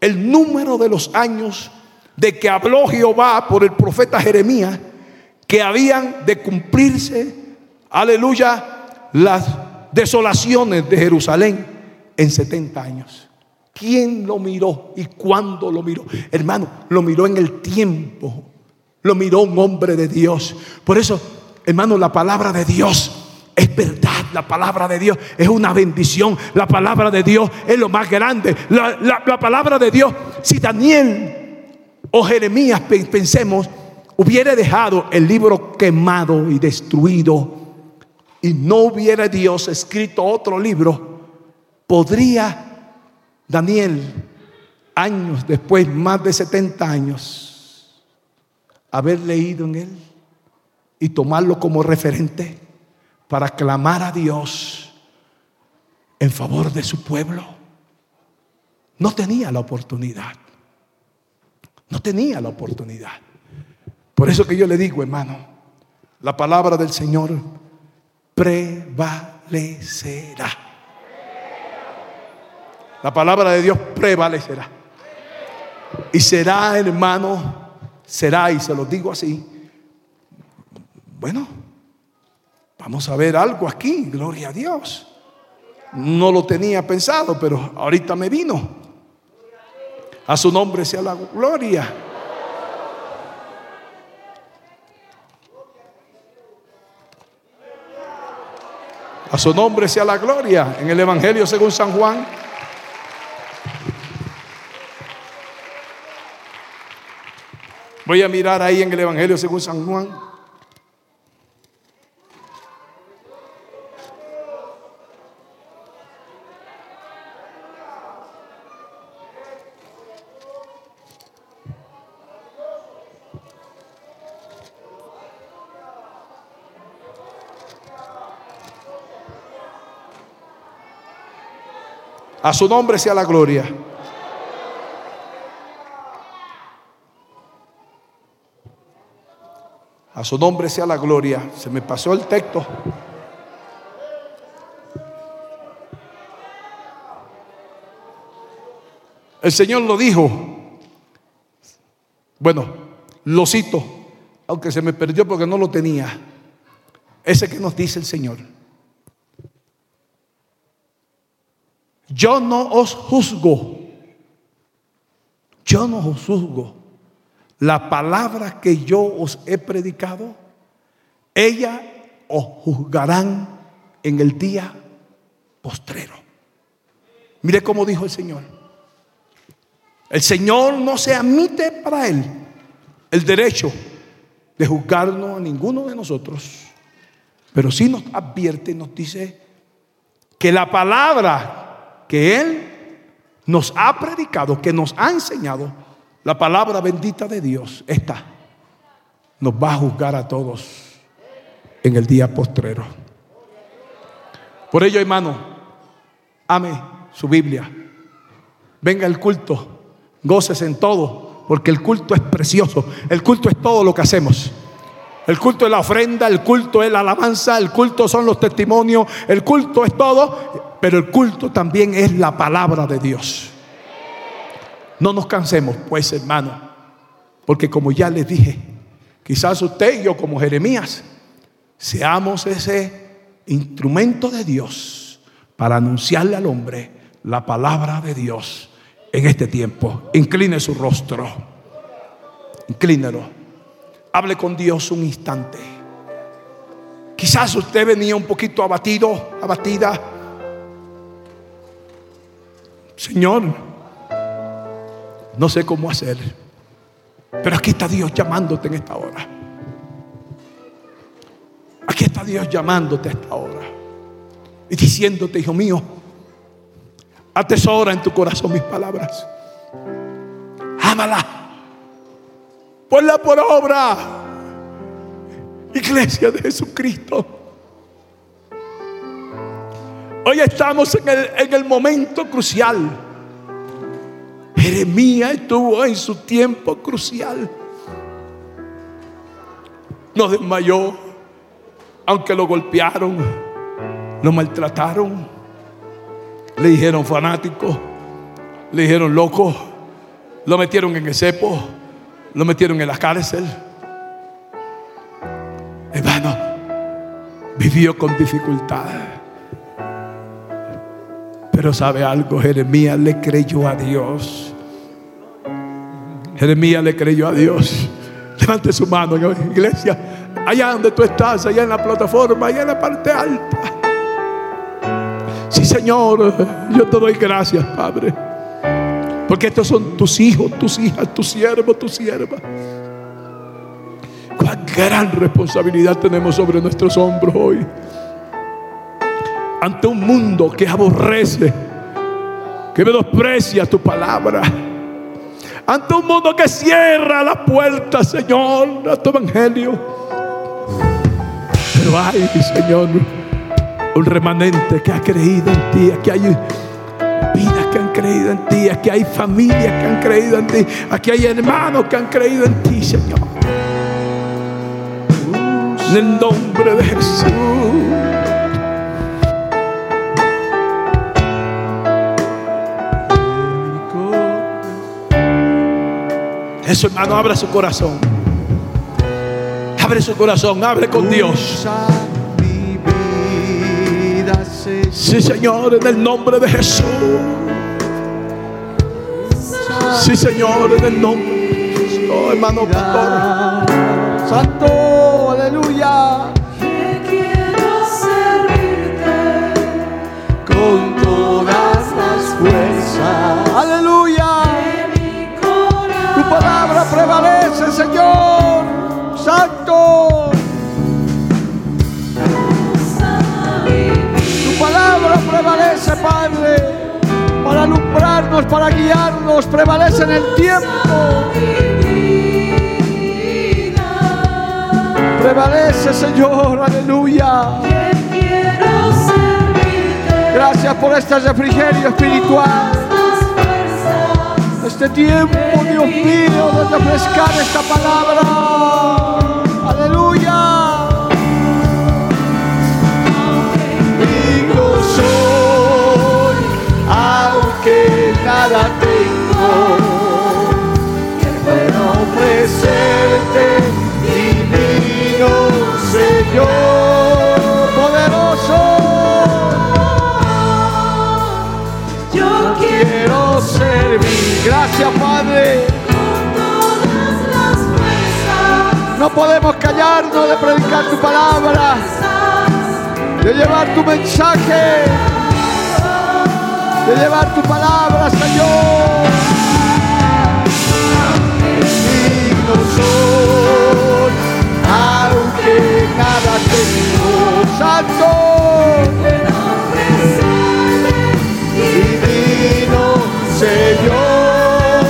Speaker 2: el número de los años de que habló Jehová por el profeta Jeremías, que habían de cumplirse, aleluya, las desolaciones de Jerusalén en 70 años. ¿Quién lo miró y cuándo lo miró? Hermano, lo miró en el tiempo. Lo miró un hombre de Dios. Por eso, hermano, la palabra de Dios es verdad. La palabra de Dios es una bendición. La palabra de Dios es lo más grande. La, palabra de Dios, si Daniel o Jeremías, pensemos, hubiera dejado el libro quemado y destruido y no hubiera Dios escrito otro libro, podría Daniel, años después, más de 70 años, haber leído en él y tomarlo como referente para clamar a Dios en favor de su pueblo. No tenía la oportunidad. No tenía la oportunidad. Por eso que yo le digo, hermano, la palabra del Señor prevalecerá. La palabra de Dios prevalecerá. Y será, hermano, será, y se lo digo así, bueno, Vamos a ver algo aquí, gloria a Dios. No lo tenía pensado, pero ahorita me vino. A su nombre sea la gloria. A su nombre sea la gloria en el Evangelio según San Juan. Voy a mirar ahí en el Evangelio según San Juan. A su nombre sea la gloria. A su nombre sea la gloria. Se me pasó el texto. El Señor lo dijo. Bueno, lo cito, aunque se me perdió porque no lo tenía. Ese que nos dice el Señor. Yo no os juzgo. Yo no os juzgo. La palabra que yo os he predicado, ella os juzgarán en el día postrero. Mire cómo dijo el Señor. El Señor no se admite para Él el derecho de juzgarnos a ninguno de nosotros, pero sí nos advierte, nos dice que la palabra que Él nos ha predicado, que nos ha enseñado, la palabra bendita de Dios, esta, nos va a juzgar a todos en el día postrero. Por ello, hermano, ame su Biblia. Venga el culto, goces en todo, porque el culto es precioso. El culto es todo lo que hacemos. El culto es la ofrenda, el culto es la alabanza, el culto son los testimonios, el culto es todo, pero el culto también es la palabra de Dios. No nos cansemos, pues, hermano, porque como ya les dije, quizás usted y yo como Jeremías seamos ese instrumento de Dios para anunciarle al hombre la palabra de Dios en este tiempo. Incline su rostro. Inclínelo. Hable con Dios un instante. Quizás usted venía un poquito abatido, abatida. Señor, no sé cómo hacer. Pero aquí está Dios llamándote en esta hora. Aquí está Dios llamándote a esta hora. Y diciéndote, hijo mío, atesora en tu corazón mis palabras. Ámala. Ponla por obra. Iglesia de Jesucristo. Hoy estamos en el, en el momento crucial. Jeremías estuvo en su tiempo crucial. No desmayó, aunque lo golpearon, lo maltrataron, le dijeron fanático, le dijeron loco, lo metieron en el cepo, lo metieron en la cárcel. Hermano, vivió con dificultad. Pero sabe algo, Jeremías le creyó a Dios. Jeremías le creyó a Dios. Levante su mano, iglesia. Allá donde tú estás, allá en la plataforma, allá en la parte alta. Sí, Señor, yo te doy gracias, Padre. Porque estos son tus hijos, tus hijas, tus siervos, tus siervas. Cuán gran responsabilidad tenemos sobre nuestros hombros hoy. Ante un mundo que aborrece, que menosprecia tu palabra ante un mundo que cierra la puerta, Señor, a tu evangelio. Pero hay, Señor, un remanente que ha creído en ti. Aquí hay vidas que han creído en ti. Aquí hay familias que han creído en ti. Aquí hay hermanos que han creído en ti, Señor. En el nombre de Jesús. Eso, hermano, abre su corazón. Abre su corazón, abre con Dios. Sí, Señor, en el nombre de Jesús. Sí, Señor, en el nombre. Oh, hermano pastor. Santo, Prevalece en el tiempo. Prevalece, Señor. Aleluya. Gracias por
Speaker 3: por este refrigerio espiritual. Este tiempo, Dios mío, de refrescar esta palabra. Divino Señor, poderoso.
Speaker 4: Yo quiero
Speaker 3: servir. Gracias, Padre. No podemos callarnos de predicar tu palabra, de llevar tu mensaje, de llevar tu palabra, Señor. Santo, divino Señor,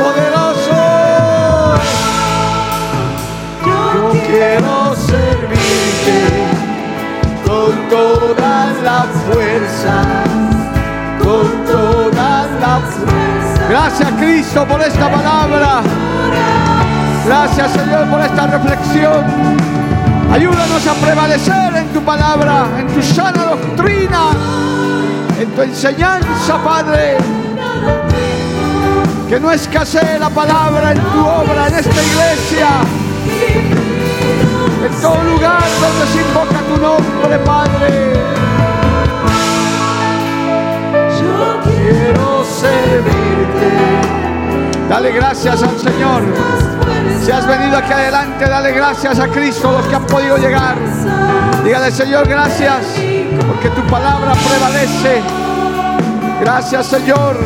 Speaker 3: poderoso. Yo quiero servirte con toda la fuerza, con toda la fuerza. Gracias Cristo por esta palabra. Gracias Señor por esta reflexión. Ayúdanos a prevalecer en tu palabra, en tu sana doctrina, en tu enseñanza, Padre. Que no escasee la palabra en tu obra, en esta iglesia en todo lugar donde se invoca tu nombre, Padre.
Speaker 4: yo
Speaker 3: Quiero servirte. Dale gracias al Señor. Si has venido aquí adelante, dale gracias a Cristo, los que han podido llegar. Dígale, Señor, gracias, porque tu palabra prevalece. Gracias, Señor,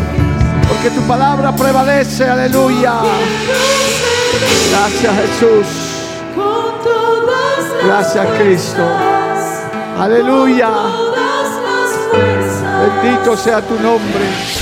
Speaker 3: porque tu palabra prevalece. Aleluya. Gracias, Jesús. Gracias, Cristo. Aleluya. Bendito sea tu nombre.